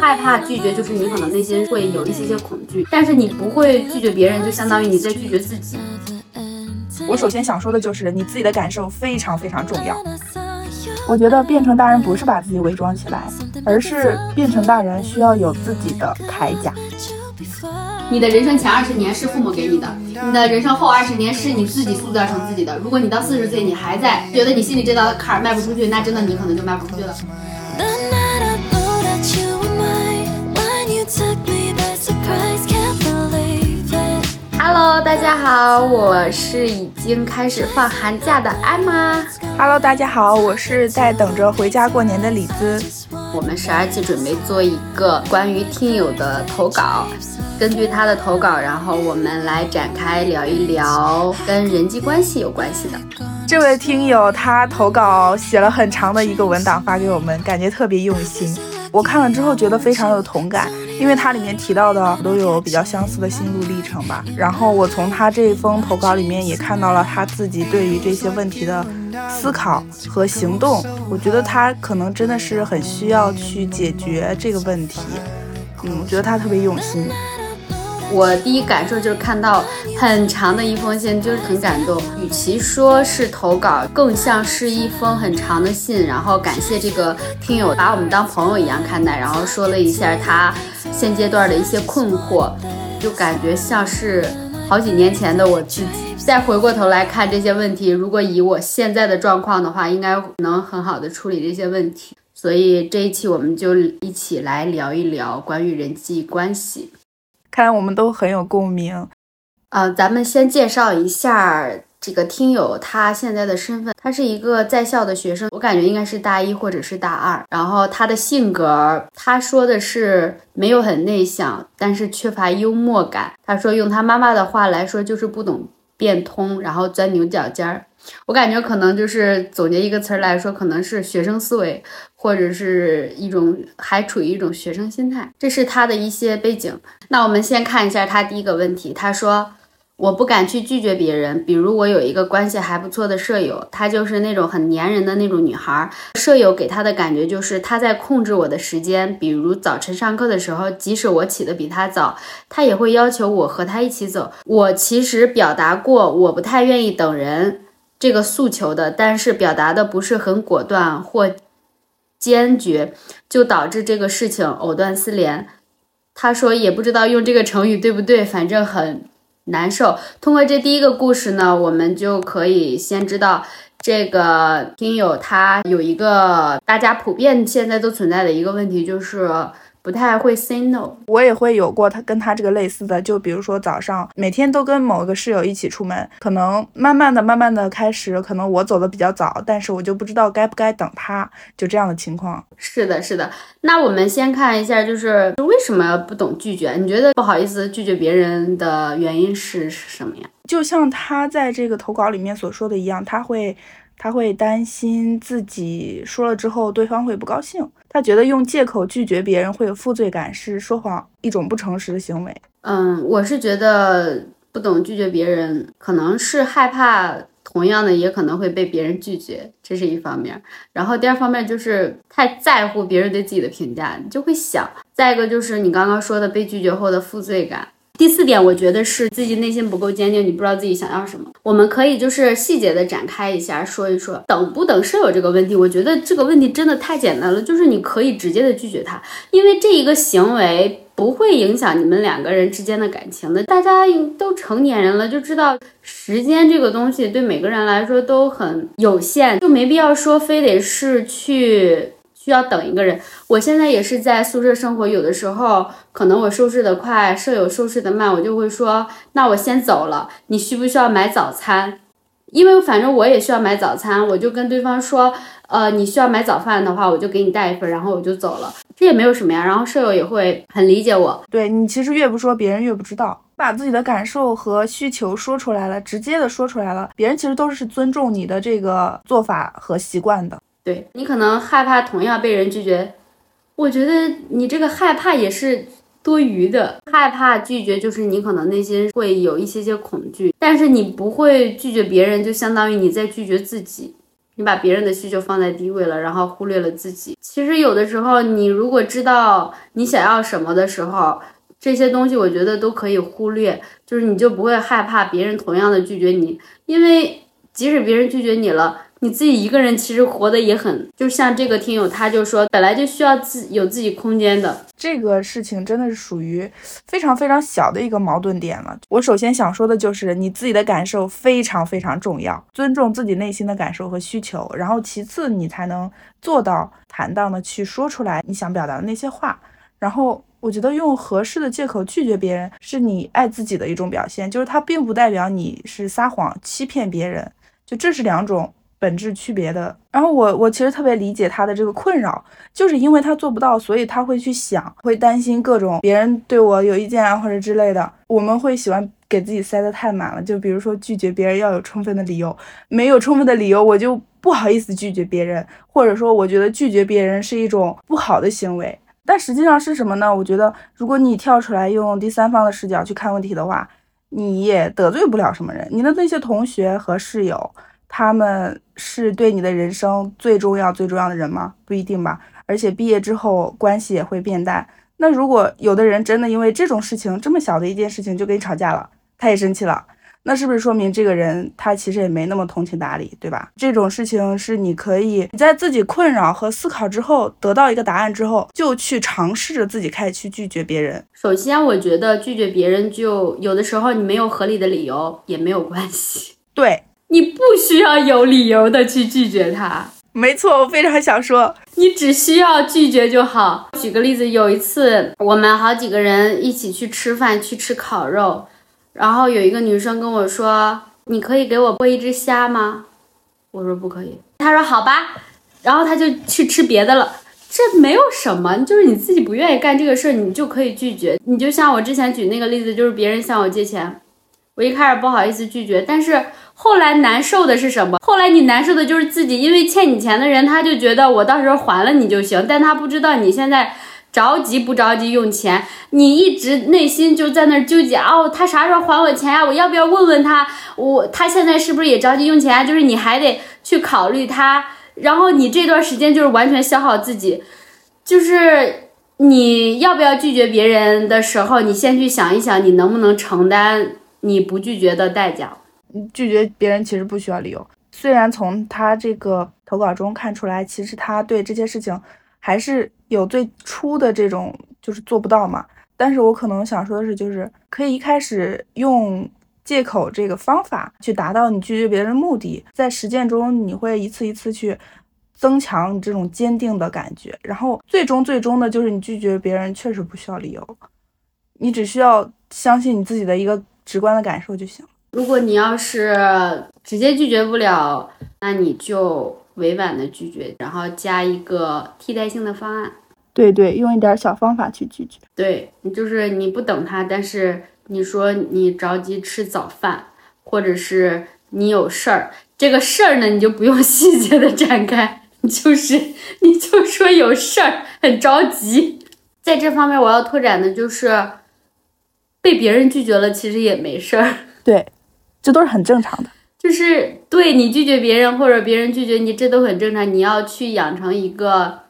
害怕拒绝，就是你可能内心会有一些些恐惧，但是你不会拒绝别人，就相当于你在拒绝自己。我首先想说的就是你自己的感受非常非常重要。我觉得变成大人不是把自己伪装起来，而是变成大人需要有自己的铠甲。你的人生前二十年是父母给你的，你的人生后二十年是你自己塑造成自己的。如果你到四十岁你还在觉得你心里这道坎儿迈不出去，那真的你可能就迈不出去了。Hello，大家好，我是已经开始放寒假的艾玛。Hello，大家好，我是在等着回家过年的李子。我们十二期准备做一个关于听友的投稿，根据他的投稿，然后我们来展开聊一聊跟人际关系有关系的。这位听友他投稿写了很长的一个文档发给我们，感觉特别用心。我看了之后觉得非常有同感，因为它里面提到的都有比较相似的心路历程吧。然后我从他这一封投稿里面也看到了他自己对于这些问题的思考和行动。我觉得他可能真的是很需要去解决这个问题。嗯，我觉得他特别用心。我第一感受就是看到很长的一封信，就是很感动。与其说是投稿，更像是一封很长的信，然后感谢这个听友把我们当朋友一样看待，然后说了一下他现阶段的一些困惑，就感觉像是好几年前的我自己。再回过头来看这些问题，如果以我现在的状况的话，应该能很好的处理这些问题。所以这一期我们就一起来聊一聊关于人际关系。看来我们都很有共鸣，呃，咱们先介绍一下这个听友他现在的身份，他是一个在校的学生，我感觉应该是大一或者是大二。然后他的性格，他说的是没有很内向，但是缺乏幽默感。他说用他妈妈的话来说就是不懂变通，然后钻牛角尖儿。我感觉可能就是总结一个词儿来说，可能是学生思维，或者是一种还处于一种学生心态，这是他的一些背景。那我们先看一下他第一个问题，他说我不敢去拒绝别人，比如我有一个关系还不错的舍友，她就是那种很粘人的那种女孩，舍友给她的感觉就是她在控制我的时间，比如早晨上课的时候，即使我起得比她早，她也会要求我和她一起走。我其实表达过，我不太愿意等人。这个诉求的，但是表达的不是很果断或坚决，就导致这个事情藕断丝连。他说也不知道用这个成语对不对，反正很难受。通过这第一个故事呢，我们就可以先知道这个听友他有一个大家普遍现在都存在的一个问题，就是。不太会 say no，我也会有过他跟他这个类似的，就比如说早上每天都跟某个室友一起出门，可能慢慢的、慢慢的开始，可能我走的比较早，但是我就不知道该不该等他，就这样的情况。是的，是的。那我们先看一下，就是为什么不懂拒绝？你觉得不好意思拒绝别人的原因是什么呀？就像他在这个投稿里面所说的一样，他会。他会担心自己说了之后对方会不高兴，他觉得用借口拒绝别人会有负罪感，是说谎一种不诚实的行为。嗯，我是觉得不懂拒绝别人，可能是害怕同样的也可能会被别人拒绝，这是一方面。然后第二方面就是太在乎别人对自己的评价，你就会想。再一个就是你刚刚说的被拒绝后的负罪感。第四点，我觉得是自己内心不够坚定，你不知道自己想要什么。我们可以就是细节的展开一下，说一说等不等舍友这个问题。我觉得这个问题真的太简单了，就是你可以直接的拒绝他，因为这一个行为不会影响你们两个人之间的感情的。大家都成年人了，就知道时间这个东西对每个人来说都很有限，就没必要说非得是去。需要等一个人，我现在也是在宿舍生活，有的时候可能我收拾的快，舍友收拾的慢，我就会说，那我先走了，你需不需要买早餐？因为反正我也需要买早餐，我就跟对方说，呃，你需要买早饭的话，我就给你带一份，然后我就走了，这也没有什么呀。然后舍友也会很理解我，对你其实越不说，别人越不知道，把自己的感受和需求说出来了，直接的说出来了，别人其实都是尊重你的这个做法和习惯的。对你可能害怕同样被人拒绝，我觉得你这个害怕也是多余的。害怕拒绝就是你可能内心会有一些些恐惧，但是你不会拒绝别人，就相当于你在拒绝自己。你把别人的需求放在第一位了，然后忽略了自己。其实有的时候，你如果知道你想要什么的时候，这些东西我觉得都可以忽略，就是你就不会害怕别人同样的拒绝你，因为即使别人拒绝你了。你自己一个人其实活得也很，就像这个听友，他就说本来就需要自有自己空间的这个事情，真的是属于非常非常小的一个矛盾点了。我首先想说的就是你自己的感受非常非常重要，尊重自己内心的感受和需求，然后其次你才能做到坦荡的去说出来你想表达的那些话。然后我觉得用合适的借口拒绝别人是你爱自己的一种表现，就是它并不代表你是撒谎欺骗别人，就这是两种。本质区别的，然后我我其实特别理解他的这个困扰，就是因为他做不到，所以他会去想，会担心各种别人对我有意见啊或者之类的。我们会喜欢给自己塞得太满了，就比如说拒绝别人要有充分的理由，没有充分的理由我就不好意思拒绝别人，或者说我觉得拒绝别人是一种不好的行为。但实际上是什么呢？我觉得如果你跳出来用第三方的视角去看问题的话，你也得罪不了什么人，你的那些同学和室友。他们是对你的人生最重要、最重要的人吗？不一定吧。而且毕业之后关系也会变淡。那如果有的人真的因为这种事情这么小的一件事情就跟你吵架了，他也生气了，那是不是说明这个人他其实也没那么通情达理，对吧？这种事情是你可以你在自己困扰和思考之后得到一个答案之后，就去尝试着自己开始去拒绝别人。首先，我觉得拒绝别人就有的时候你没有合理的理由也没有关系。对。你不需要有理由的去拒绝他，没错，我非常想说，你只需要拒绝就好。举个例子，有一次我们好几个人一起去吃饭，去吃烤肉，然后有一个女生跟我说：“你可以给我剥一只虾吗？”我说：“不可以。”她说：“好吧。”然后她就去吃别的了。这没有什么，就是你自己不愿意干这个事儿，你就可以拒绝。你就像我之前举那个例子，就是别人向我借钱，我一开始不好意思拒绝，但是。后来难受的是什么？后来你难受的就是自己，因为欠你钱的人，他就觉得我到时候还了你就行，但他不知道你现在着急不着急用钱，你一直内心就在那纠结哦，他啥时候还我钱呀？我要不要问问他？我他现在是不是也着急用钱？就是你还得去考虑他，然后你这段时间就是完全消耗自己，就是你要不要拒绝别人的时候，你先去想一想，你能不能承担你不拒绝的代价。拒绝别人其实不需要理由。虽然从他这个投稿中看出来，其实他对这些事情还是有最初的这种就是做不到嘛。但是我可能想说的是，就是可以一开始用借口这个方法去达到你拒绝别人的目的，在实践中你会一次一次去增强你这种坚定的感觉，然后最终最终的就是你拒绝别人确实不需要理由，你只需要相信你自己的一个直观的感受就行。如果你要是直接拒绝不了，那你就委婉的拒绝，然后加一个替代性的方案。对对，用一点小方法去拒绝。对你就是你不等他，但是你说你着急吃早饭，或者是你有事儿，这个事儿呢你就不用细节的展开，就是你就说有事儿，很着急。在这方面我要拓展的就是被别人拒绝了，其实也没事儿。对。这都是很正常的，就是对你拒绝别人或者别人拒绝你，这都很正常。你要去养成一个，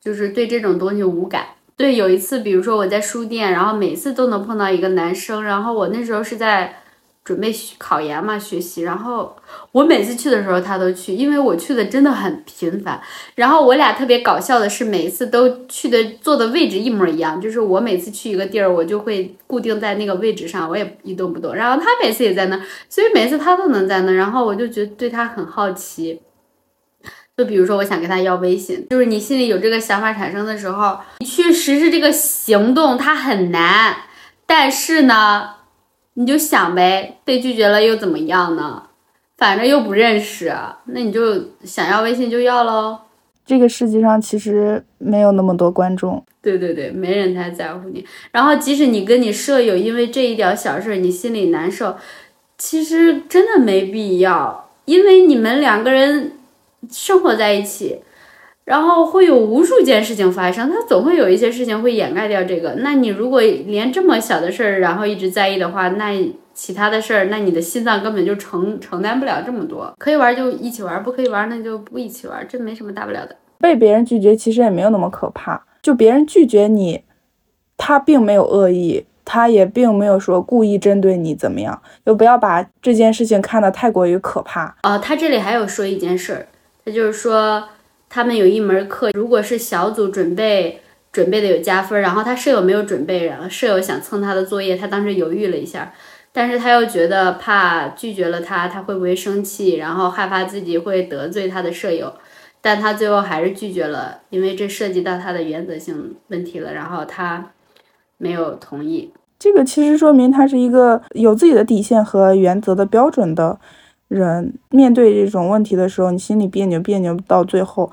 就是对这种东西无感。对，有一次，比如说我在书店，然后每次都能碰到一个男生，然后我那时候是在。准备考研嘛，学习。然后我每次去的时候，他都去，因为我去的真的很频繁。然后我俩特别搞笑的是，每一次都去的坐的位置一模一样，就是我每次去一个地儿，我就会固定在那个位置上，我也一动不动。然后他每次也在那，所以每次他都能在那。然后我就觉得对他很好奇。就比如说，我想跟他要微信，就是你心里有这个想法产生的时候，你去实施这个行动，它很难。但是呢。你就想呗，被拒绝了又怎么样呢？反正又不认识，那你就想要微信就要喽。这个世界上其实没有那么多观众，对对对，没人太在乎你。然后即使你跟你舍友因为这一点小事你心里难受，其实真的没必要，因为你们两个人生活在一起。然后会有无数件事情发生，它总会有一些事情会掩盖掉这个。那你如果连这么小的事儿，然后一直在意的话，那其他的事儿，那你的心脏根本就承承担不了这么多。可以玩就一起玩，不可以玩那就不一起玩，这没什么大不了的。被别人拒绝其实也没有那么可怕，就别人拒绝你，他并没有恶意，他也并没有说故意针对你怎么样，就不要把这件事情看得太过于可怕。哦，他这里还有说一件事儿，他就是说他们有一门课，如果是小组准备。准备的有加分，然后他舍友没有准备，然后舍友想蹭他的作业，他当时犹豫了一下，但是他又觉得怕拒绝了他，他会不会生气，然后害怕自己会得罪他的舍友，但他最后还是拒绝了，因为这涉及到他的原则性问题了，然后他没有同意。这个其实说明他是一个有自己的底线和原则的标准的人，面对这种问题的时候，你心里别扭别扭到最后。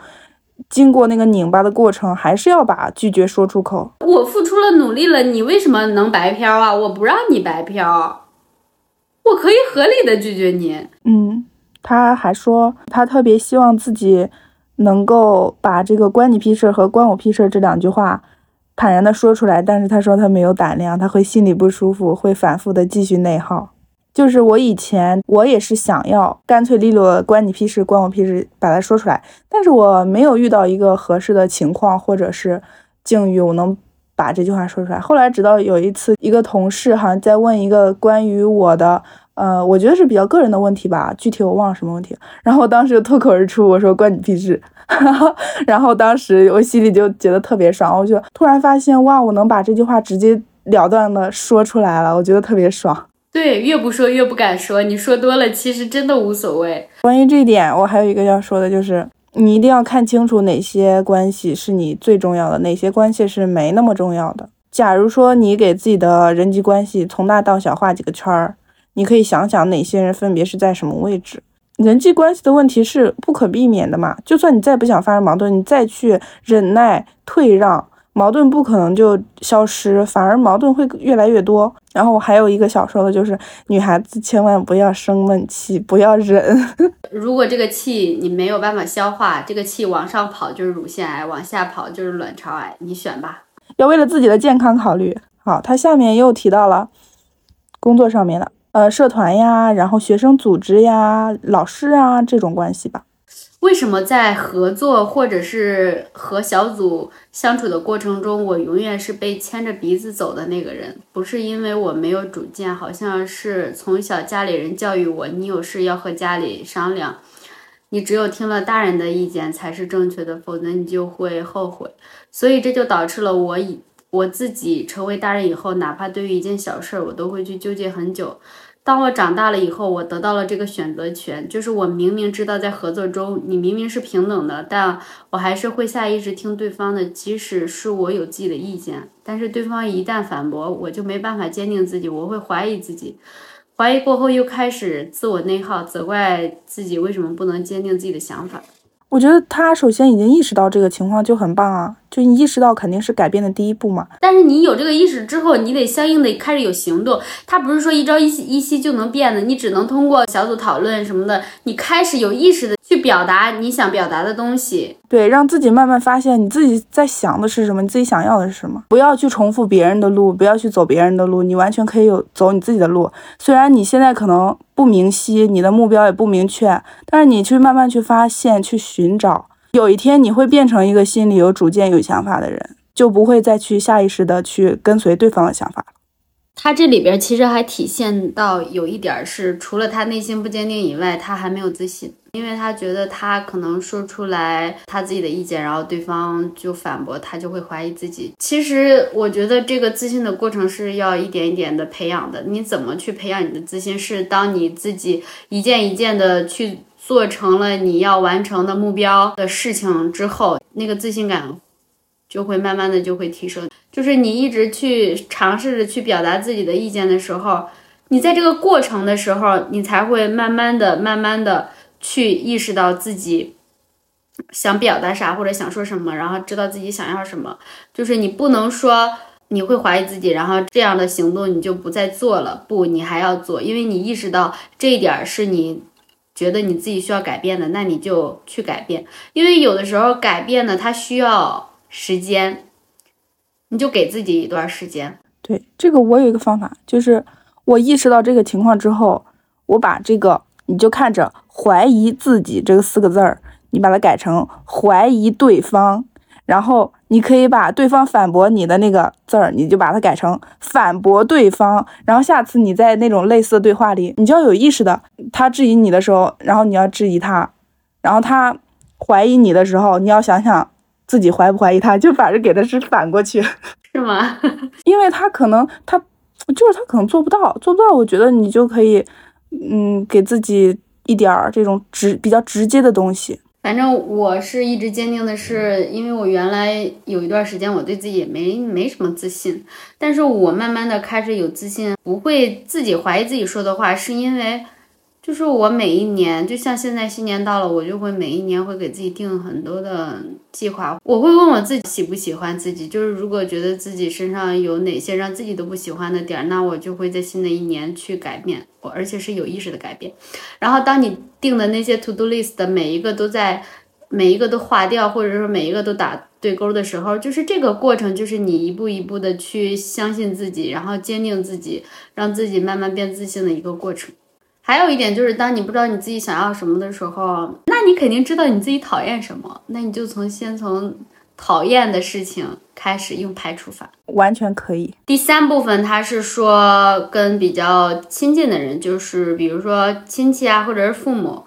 经过那个拧巴的过程，还是要把拒绝说出口。我付出了努力了，你为什么能白嫖啊？我不让你白嫖，我可以合理的拒绝你。嗯，他还说他特别希望自己能够把这个“关你屁事”和“关我屁事”这两句话坦然的说出来，但是他说他没有胆量，他会心里不舒服，会反复的继续内耗。就是我以前我也是想要干脆利落，关你屁事，关我屁事，把它说出来。但是我没有遇到一个合适的情况或者是境遇，我能把这句话说出来。后来直到有一次，一个同事好像在问一个关于我的，呃，我觉得是比较个人的问题吧，具体我忘了什么问题。然后当时脱口而出，我说关你屁事。然后当时我心里就觉得特别爽，我就突然发现哇，我能把这句话直截了当的说出来了，我觉得特别爽。对，越不说越不敢说。你说多了，其实真的无所谓。关于这一点，我还有一个要说的，就是你一定要看清楚哪些关系是你最重要的，哪些关系是没那么重要的。假如说你给自己的人际关系从大到小画几个圈儿，你可以想想哪些人分别是在什么位置。人际关系的问题是不可避免的嘛，就算你再不想发生矛盾，你再去忍耐退让。矛盾不可能就消失，反而矛盾会越来越多。然后我还有一个想说的，就是女孩子千万不要生闷气，不要忍。如果这个气你没有办法消化，这个气往上跑就是乳腺癌，往下跑就是卵巢癌，你选吧。要为了自己的健康考虑。好，他下面又提到了工作上面的，呃，社团呀，然后学生组织呀，老师啊这种关系吧。为什么在合作或者是和小组相处的过程中，我永远是被牵着鼻子走的那个人？不是因为我没有主见，好像是从小家里人教育我，你有事要和家里商量，你只有听了大人的意见才是正确的，否则你就会后悔。所以这就导致了我以我自己成为大人以后，哪怕对于一件小事，我都会去纠结很久。当我长大了以后，我得到了这个选择权，就是我明明知道在合作中你明明是平等的，但我还是会下意识听对方的，即使是我有自己的意见，但是对方一旦反驳，我就没办法坚定自己，我会怀疑自己，怀疑过后又开始自我内耗，责怪自己为什么不能坚定自己的想法。我觉得他首先已经意识到这个情况就很棒啊，就你意识到肯定是改变的第一步嘛。但是你有这个意识之后，你得相应的开始有行动。它不是说一朝一夕一夕就能变的，你只能通过小组讨论什么的，你开始有意识的去表达你想表达的东西。对，让自己慢慢发现你自己在想的是什么，你自己想要的是什么。不要去重复别人的路，不要去走别人的路，你完全可以有走你自己的路。虽然你现在可能。不明晰，你的目标也不明确，但是你去慢慢去发现、去寻找，有一天你会变成一个心里有主见、有想法的人，就不会再去下意识的去跟随对方的想法他这里边其实还体现到有一点是，除了他内心不坚定以外，他还没有自信。因为他觉得他可能说出来他自己的意见，然后对方就反驳他，就会怀疑自己。其实我觉得这个自信的过程是要一点一点的培养的。你怎么去培养你的自信？是当你自己一件一件的去做成了你要完成的目标的事情之后，那个自信感就会慢慢的就会提升。就是你一直去尝试着去表达自己的意见的时候，你在这个过程的时候，你才会慢慢的、慢慢的。去意识到自己想表达啥或者想说什么，然后知道自己想要什么。就是你不能说你会怀疑自己，然后这样的行动你就不再做了。不，你还要做，因为你意识到这一点是你觉得你自己需要改变的，那你就去改变。因为有的时候改变呢，它需要时间，你就给自己一段时间。对这个，我有一个方法，就是我意识到这个情况之后，我把这个你就看着“怀疑自己”这个四个字儿，你把它改成“怀疑对方”，然后你可以把对方反驳你的那个字儿，你就把它改成“反驳对方”。然后下次你在那种类似的对话里，你就要有意识的，他质疑你的时候，然后你要质疑他，然后他怀疑你的时候，你要想想自己怀不怀疑他，就反正给的是反过去，是吗？因为他可能他。就是他可能做不到，做不到，我觉得你就可以，嗯，给自己一点儿这种直比较直接的东西。反正我是一直坚定的是，因为我原来有一段时间我对自己也没没什么自信，但是我慢慢的开始有自信，不会自己怀疑自己说的话，是因为。就是我每一年，就像现在新年到了，我就会每一年会给自己定很多的计划。我会问我自己喜不喜欢自己，就是如果觉得自己身上有哪些让自己都不喜欢的点儿，那我就会在新的一年去改变，我而且是有意识的改变。然后当你定的那些 to do list 的每一个都在，每一个都划掉，或者说每一个都打对勾的时候，就是这个过程，就是你一步一步的去相信自己，然后坚定自己，让自己慢慢变自信的一个过程。还有一点就是，当你不知道你自己想要什么的时候，那你肯定知道你自己讨厌什么，那你就从先从讨厌的事情开始用排除法，完全可以。第三部分，他是说跟比较亲近的人，就是比如说亲戚啊，或者是父母，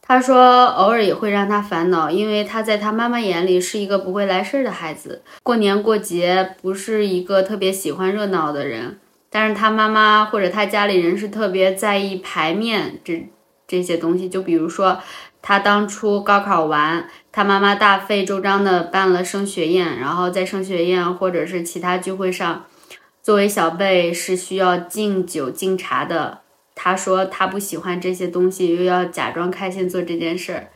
他说偶尔也会让他烦恼，因为他在他妈妈眼里是一个不会来事儿的孩子，过年过节不是一个特别喜欢热闹的人。但是他妈妈或者他家里人是特别在意牌面这这些东西，就比如说他当初高考完，他妈妈大费周章的办了升学宴，然后在升学宴或者是其他聚会上，作为小辈是需要敬酒敬茶的。他说他不喜欢这些东西，又要假装开心做这件事儿。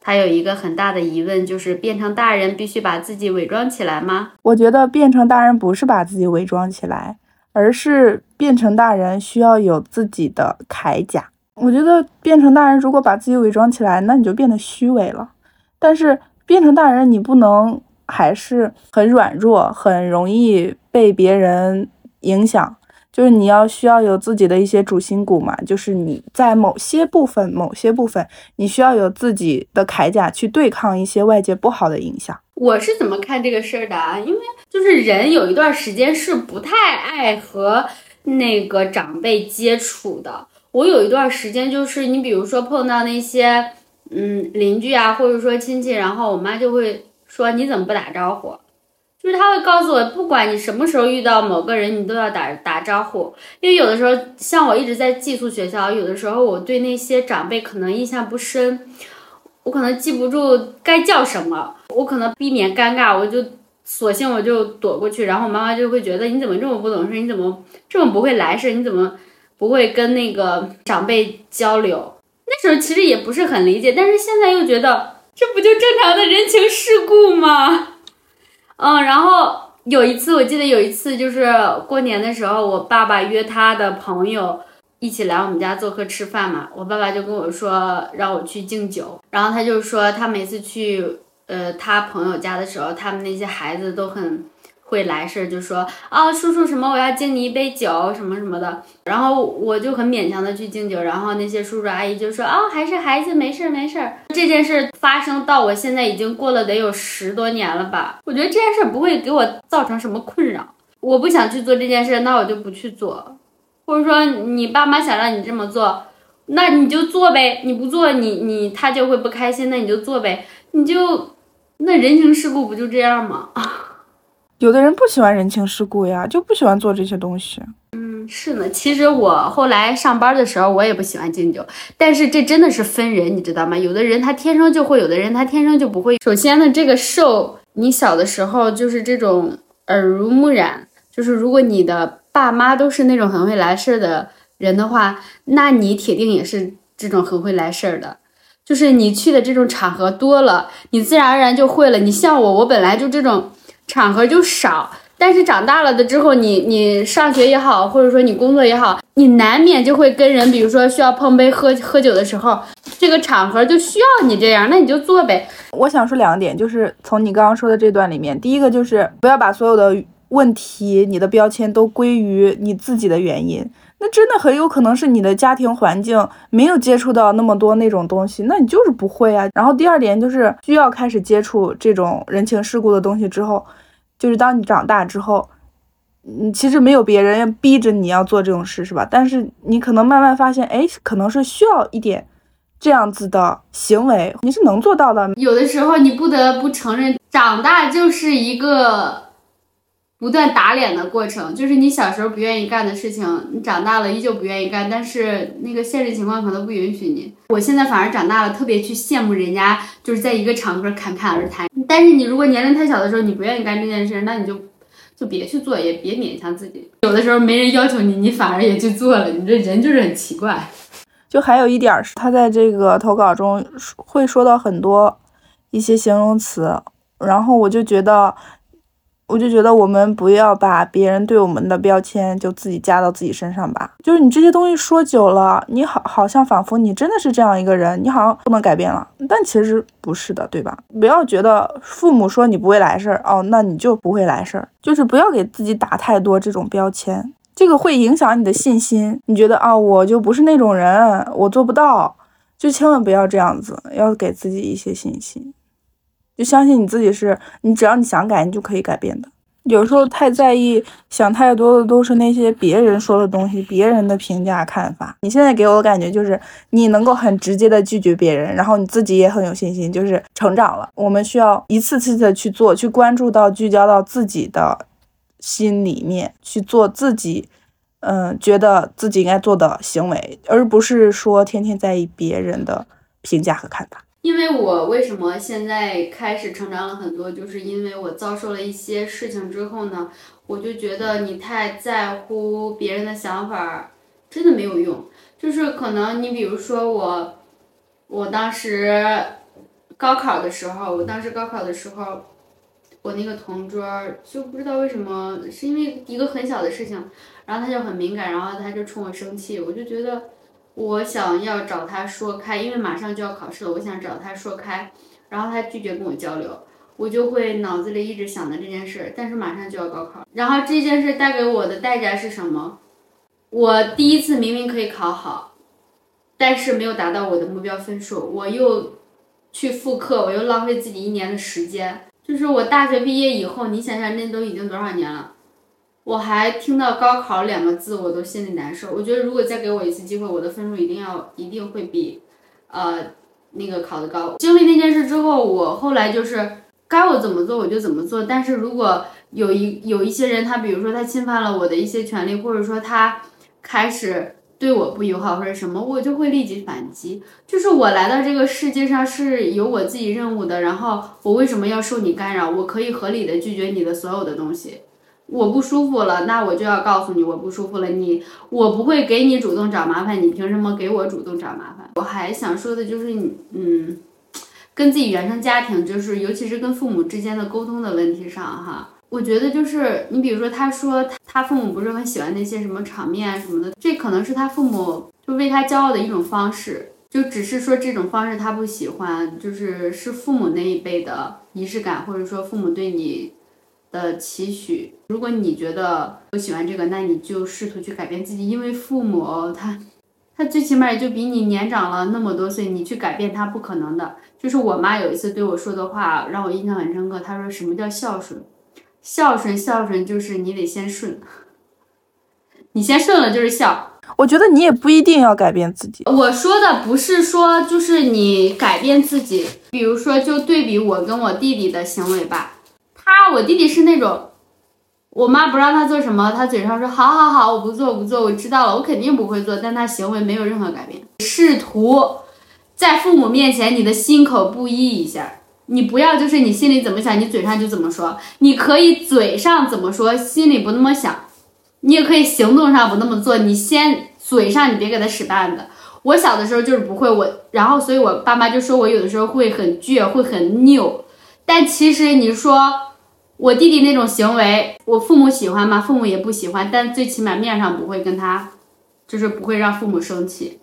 他有一个很大的疑问，就是变成大人必须把自己伪装起来吗？我觉得变成大人不是把自己伪装起来。而是变成大人需要有自己的铠甲。我觉得变成大人，如果把自己伪装起来，那你就变得虚伪了。但是变成大人，你不能还是很软弱，很容易被别人影响。就是你要需要有自己的一些主心骨嘛，就是你在某些部分、某些部分，你需要有自己的铠甲去对抗一些外界不好的影响。我是怎么看这个事儿的啊？因为就是人有一段时间是不太爱和那个长辈接触的。我有一段时间就是你比如说碰到那些嗯邻居啊，或者说亲戚，然后我妈就会说你怎么不打招呼？就是他会告诉我，不管你什么时候遇到某个人，你都要打打招呼。因为有的时候像我一直在寄宿学校，有的时候我对那些长辈可能印象不深。我可能记不住该叫什么，我可能避免尴尬，我就索性我就躲过去，然后妈妈就会觉得你怎么这么不懂事，你怎么这么不会来事，你怎么不会跟那个长辈交流？那时候其实也不是很理解，但是现在又觉得这不就正常的人情世故吗？嗯，然后有一次我记得有一次就是过年的时候，我爸爸约他的朋友。一起来我们家做客吃饭嘛，我爸爸就跟我说让我去敬酒，然后他就说他每次去呃他朋友家的时候，他们那些孩子都很会来事儿，就说啊叔叔什么我要敬你一杯酒什么什么的，然后我就很勉强的去敬酒，然后那些叔叔阿姨就说啊还是孩子没事儿没事儿。这件事发生到我现在已经过了得有十多年了吧，我觉得这件事不会给我造成什么困扰，我不想去做这件事，那我就不去做。或者说你爸妈想让你这么做，那你就做呗。你不做，你你他就会不开心。那你就做呗。你就那人情世故不就这样吗？有的人不喜欢人情世故呀，就不喜欢做这些东西。嗯，是呢。其实我后来上班的时候，我也不喜欢敬酒。但是这真的是分人，你知道吗？有的人他天生就会，有的人他天生就不会。首先呢，这个受你小的时候就是这种耳濡目染，就是如果你的。爸妈都是那种很会来事儿的人的话，那你铁定也是这种很会来事儿的。就是你去的这种场合多了，你自然而然就会了。你像我，我本来就这种场合就少，但是长大了的之后，你你上学也好，或者说你工作也好，你难免就会跟人，比如说需要碰杯喝喝酒的时候，这个场合就需要你这样，那你就做呗。我想说两点，就是从你刚刚说的这段里面，第一个就是不要把所有的。问题、你的标签都归于你自己的原因，那真的很有可能是你的家庭环境没有接触到那么多那种东西，那你就是不会啊。然后第二点就是需要开始接触这种人情世故的东西之后，就是当你长大之后。你其实没有别人逼着你要做这种事，是吧？但是你可能慢慢发现，哎，可能是需要一点这样子的行为，你是能做到的。有的时候你不得不承认，长大就是一个不断打脸的过程。就是你小时候不愿意干的事情，你长大了依旧不愿意干，但是那个现实情况可能不允许你。我现在反而长大了，特别去羡慕人家，就是在一个场合侃侃而谈。但是你如果年龄太小的时候，你不愿意干这件事，那你就。就别去做，也别勉强自己。有的时候没人要求你，你反而也去做了。你这人就是很奇怪。就还有一点是，他在这个投稿中会说到很多一些形容词，然后我就觉得。我就觉得我们不要把别人对我们的标签就自己加到自己身上吧。就是你这些东西说久了，你好好像仿佛你真的是这样一个人，你好像不能改变了。但其实不是的，对吧？不要觉得父母说你不会来事儿哦，那你就不会来事儿。就是不要给自己打太多这种标签，这个会影响你的信心。你觉得啊，我就不是那种人，我做不到，就千万不要这样子，要给自己一些信心。就相信你自己是，你只要你想改，你就可以改变的。有时候太在意，想太多的都是那些别人说的东西，别人的评价看法。你现在给我的感觉就是，你能够很直接的拒绝别人，然后你自己也很有信心，就是成长了。我们需要一次次的去做，去关注到、聚焦到自己的心里面，去做自己，嗯，觉得自己应该做的行为，而不是说天天在意别人的评价和看法。因为我为什么现在开始成长了很多，就是因为我遭受了一些事情之后呢，我就觉得你太在乎别人的想法，真的没有用。就是可能你比如说我，我当时高考的时候，我当时高考的时候，我那个同桌就不知道为什么，是因为一个很小的事情，然后他就很敏感，然后他就冲我生气，我就觉得。我想要找他说开，因为马上就要考试了，我想找他说开，然后他拒绝跟我交流，我就会脑子里一直想着这件事，但是马上就要高考，然后这件事带给我的代价是什么？我第一次明明可以考好，但是没有达到我的目标分数，我又去复课，我又浪费自己一年的时间，就是我大学毕业以后，你想想那都已经多少年了。我还听到高考两个字，我都心里难受。我觉得如果再给我一次机会，我的分数一定要一定会比，呃，那个考的高。经历那件事之后，我后来就是该我怎么做我就怎么做。但是如果有一有一些人，他比如说他侵犯了我的一些权利，或者说他开始对我不友好或者什么，我就会立即反击。就是我来到这个世界上是有我自己任务的，然后我为什么要受你干扰？我可以合理的拒绝你的所有的东西。我不舒服了，那我就要告诉你我不舒服了。你我不会给你主动找麻烦，你凭什么给我主动找麻烦？我还想说的就是，嗯，跟自己原生家庭，就是尤其是跟父母之间的沟通的问题上，哈，我觉得就是你比如说，他说他父母不是很喜欢那些什么场面啊什么的，这可能是他父母就为他骄傲的一种方式，就只是说这种方式他不喜欢，就是是父母那一辈的仪式感，或者说父母对你。的期许，如果你觉得不喜欢这个，那你就试图去改变自己，因为父母他，他最起码也就比你年长了那么多岁，你去改变他不可能的。就是我妈有一次对我说的话让我印象很深刻，她说什么叫孝顺？孝顺孝顺就是你得先顺，你先顺了就是孝。我觉得你也不一定要改变自己。我说的不是说就是你改变自己，比如说就对比我跟我弟弟的行为吧。他，我弟弟是那种，我妈不让他做什么，他嘴上说好好好，我不做，我不做，我知道了，我肯定不会做，但他行为没有任何改变。试图在父母面前你的心口不一一下，你不要就是你心里怎么想，你嘴上就怎么说。你可以嘴上怎么说，心里不那么想，你也可以行动上不那么做。你先嘴上你别给他使绊子。我小的时候就是不会，我然后所以我爸妈就说我有的时候会很倔，会很拗，但其实你说。我弟弟那种行为，我父母喜欢吗？父母也不喜欢，但最起码面上不会跟他，就是不会让父母生气。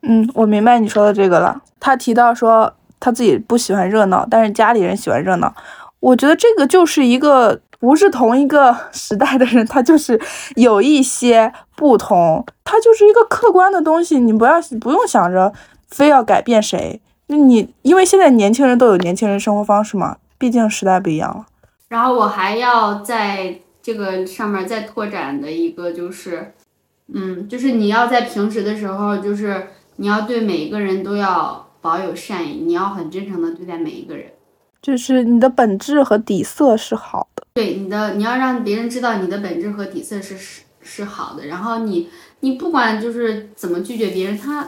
嗯，我明白你说的这个了。他提到说他自己不喜欢热闹，但是家里人喜欢热闹。我觉得这个就是一个不是同一个时代的人，他就是有一些不同，他就是一个客观的东西，你不要不用想着非要改变谁。那你因为现在年轻人都有年轻人生活方式嘛，毕竟时代不一样了。然后我还要在这个上面再拓展的一个就是，嗯，就是你要在平时的时候，就是你要对每一个人都要保有善意，你要很真诚的对待每一个人，就是你的本质和底色是好的。对你的，你要让别人知道你的本质和底色是是是好的。然后你你不管就是怎么拒绝别人，他。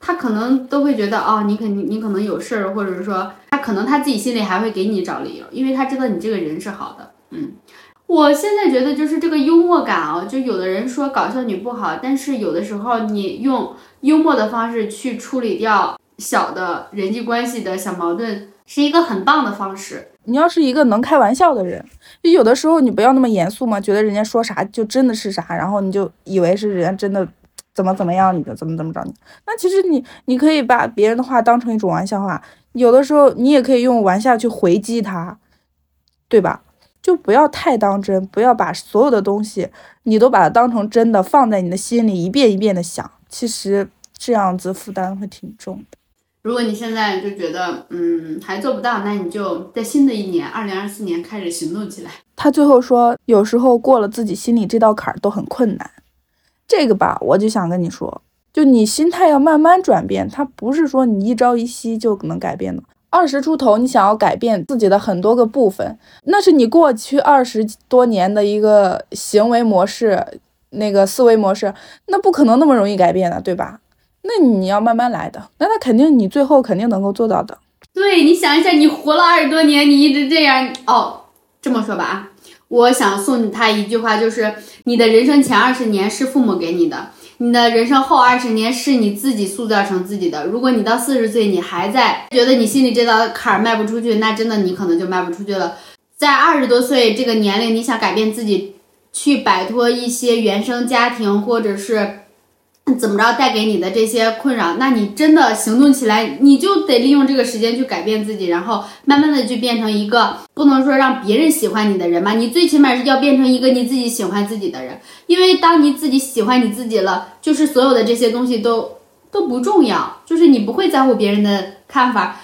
他可能都会觉得哦，你肯定你可能有事儿，或者是说他可能他自己心里还会给你找理由，因为他知道你这个人是好的。嗯，我现在觉得就是这个幽默感啊，就有的人说搞笑女不好，但是有的时候你用幽默的方式去处理掉小的人际关系的小矛盾，是一个很棒的方式。你要是一个能开玩笑的人，就有的时候你不要那么严肃嘛，觉得人家说啥就真的是啥，然后你就以为是人家真的。怎么怎么样，你就怎么怎么着你。那其实你，你可以把别人的话当成一种玩笑话，有的时候你也可以用玩笑去回击他，对吧？就不要太当真，不要把所有的东西你都把它当成真的放在你的心里一遍一遍的想，其实这样子负担会挺重的。如果你现在就觉得嗯还做不到，那你就在新的一年二零二四年开始行动起来。他最后说，有时候过了自己心里这道坎儿都很困难。这个吧，我就想跟你说，就你心态要慢慢转变，它不是说你一朝一夕就能改变的。二十出头，你想要改变自己的很多个部分，那是你过去二十多年的一个行为模式，那个思维模式，那不可能那么容易改变的，对吧？那你要慢慢来的，那他肯定你最后肯定能够做到的。对，你想一下，你活了二十多年，你一直这样，哦，这么说吧啊。我想送他一句话，就是你的人生前二十年是父母给你的，你的人生后二十年是你自己塑造成自己的。如果你到四十岁，你还在觉得你心里这道坎儿迈不出去，那真的你可能就迈不出去了。在二十多岁这个年龄，你想改变自己，去摆脱一些原生家庭或者是。怎么着带给你的这些困扰，那你真的行动起来，你就得利用这个时间去改变自己，然后慢慢的就变成一个不能说让别人喜欢你的人嘛，你最起码是要变成一个你自己喜欢自己的人，因为当你自己喜欢你自己了，就是所有的这些东西都都不重要，就是你不会在乎别人的看法。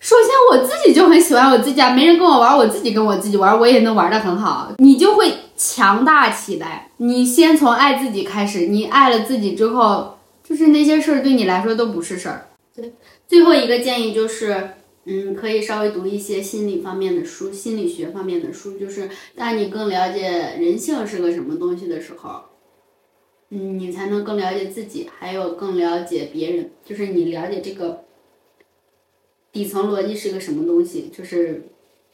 首先我自己就很喜欢我自己啊，没人跟我玩，我自己跟我自己玩，我也能玩的很好，你就会。强大起来，你先从爱自己开始。你爱了自己之后，就是那些事儿对你来说都不是事儿。对，最后一个建议就是，嗯，可以稍微读一些心理方面的书，心理学方面的书。就是当你更了解人性是个什么东西的时候，嗯，你才能更了解自己，还有更了解别人。就是你了解这个底层逻辑是个什么东西，就是，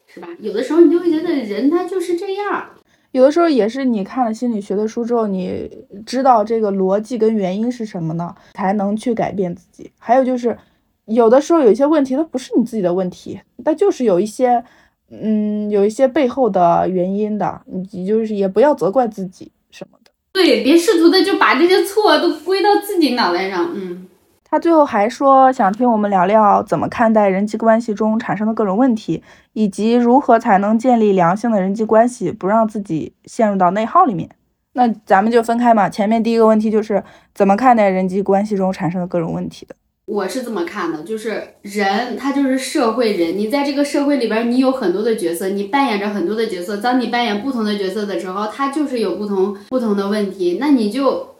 是吧？有的时候你就会觉得人他就是这样。有的时候也是你看了心理学的书之后，你知道这个逻辑跟原因是什么呢，才能去改变自己。还有就是，有的时候有一些问题它不是你自己的问题，它就是有一些，嗯，有一些背后的原因的。你就是也不要责怪自己什么的。对，别试图的就把这些错都归到自己脑袋上。嗯。他最后还说，想听我们聊聊怎么看待人际关系中产生的各种问题，以及如何才能建立良性的人际关系，不让自己陷入到内耗里面。那咱们就分开嘛。前面第一个问题就是怎么看待人际关系中产生的各种问题的。我是这么看的，就是人他就是社会人，你在这个社会里边，你有很多的角色，你扮演着很多的角色。当你扮演不同的角色的时候，他就是有不同不同的问题，那你就。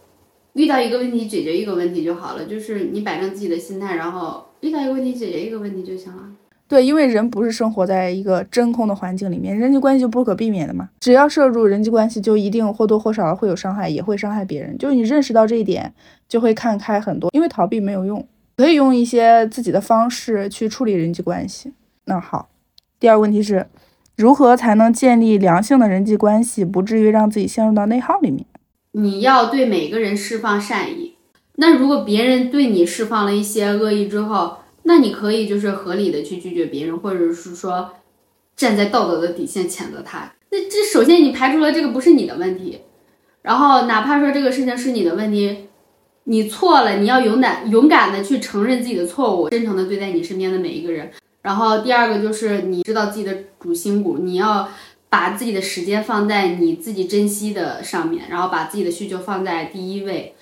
遇到一个问题，解决一个问题就好了。就是你摆正自己的心态，然后遇到一个问题，解决一个问题就行了。对，因为人不是生活在一个真空的环境里面，人际关系就不可避免的嘛。只要涉入人际关系，就一定或多或少的会有伤害，也会伤害别人。就是你认识到这一点，就会看开很多。因为逃避没有用，可以用一些自己的方式去处理人际关系。那好，第二个问题是，如何才能建立良性的人际关系，不至于让自己陷入到内耗里面？你要对每个人释放善意，那如果别人对你释放了一些恶意之后，那你可以就是合理的去拒绝别人，或者是说站在道德的底线谴责他。那这首先你排除了这个不是你的问题，然后哪怕说这个事情是你的问题，你错了，你要勇敢勇敢的去承认自己的错误，真诚的对待你身边的每一个人。然后第二个就是你知道自己的主心骨，你要。把自己的时间放在你自己珍惜的上面，然后把自己的需求放在第一位。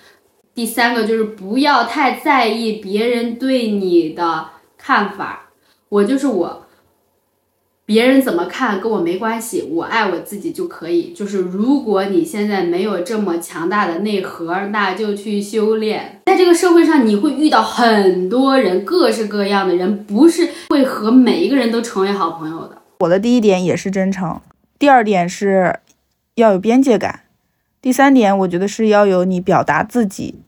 第三个就是不要太在意别人对你的看法，我就是我，别人怎么看跟我没关系，我爱我自己就可以。就是如果你现在没有这么强大的内核，那就去修炼。在这个社会上，你会遇到很多人，各式各样的人，不是会和每一个人都成为好朋友的。我的第一点也是真诚，第二点是要有边界感，第三点我觉得是要有你表达自己。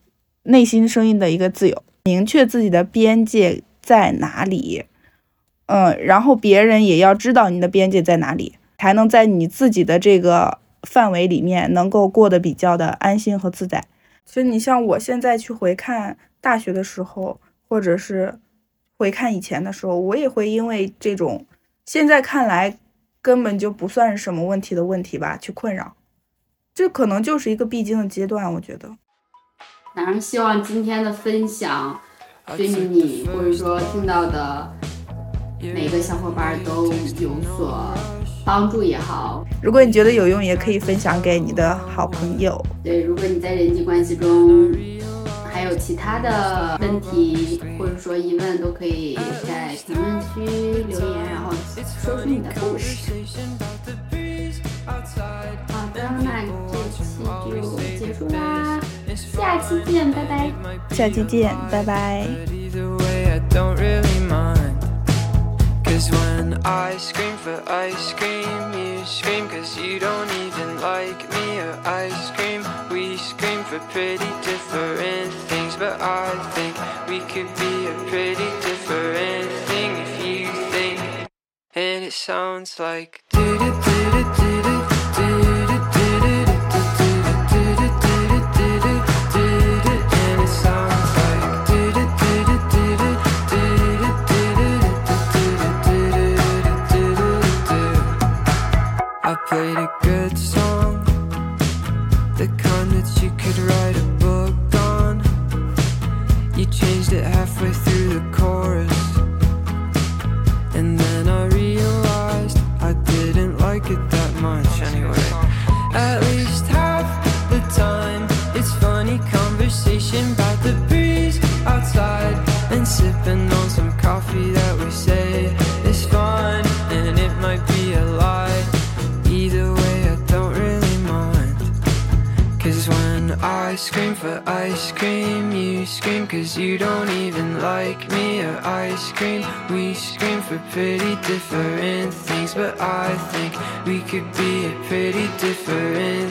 内心声音的一个自由，明确自己的边界在哪里，嗯，然后别人也要知道你的边界在哪里，才能在你自己的这个范围里面能够过得比较的安心和自在。其实你像我现在去回看大学的时候，或者是回看以前的时候，我也会因为这种现在看来根本就不算是什么问题的问题吧去困扰，这可能就是一个必经的阶段，我觉得。反正希望今天的分享对你或者说听到的每个小伙伴都有所帮助也好。如果你觉得有用，也可以分享给你的好朋友。对，如果你在人际关系中还有其他的问题或者说疑问，都可以在评论区留言，然后说出你的故事。好的，那这期就结束啦。下期见，拜拜。下期见，拜拜。Cause when I scream for ice cream, you scream cause you don't even like me or ice cream. We scream for pretty different things, but I think we could be a pretty different thing if you think. And it sounds like do for pretty different things, but I think we could be a pretty different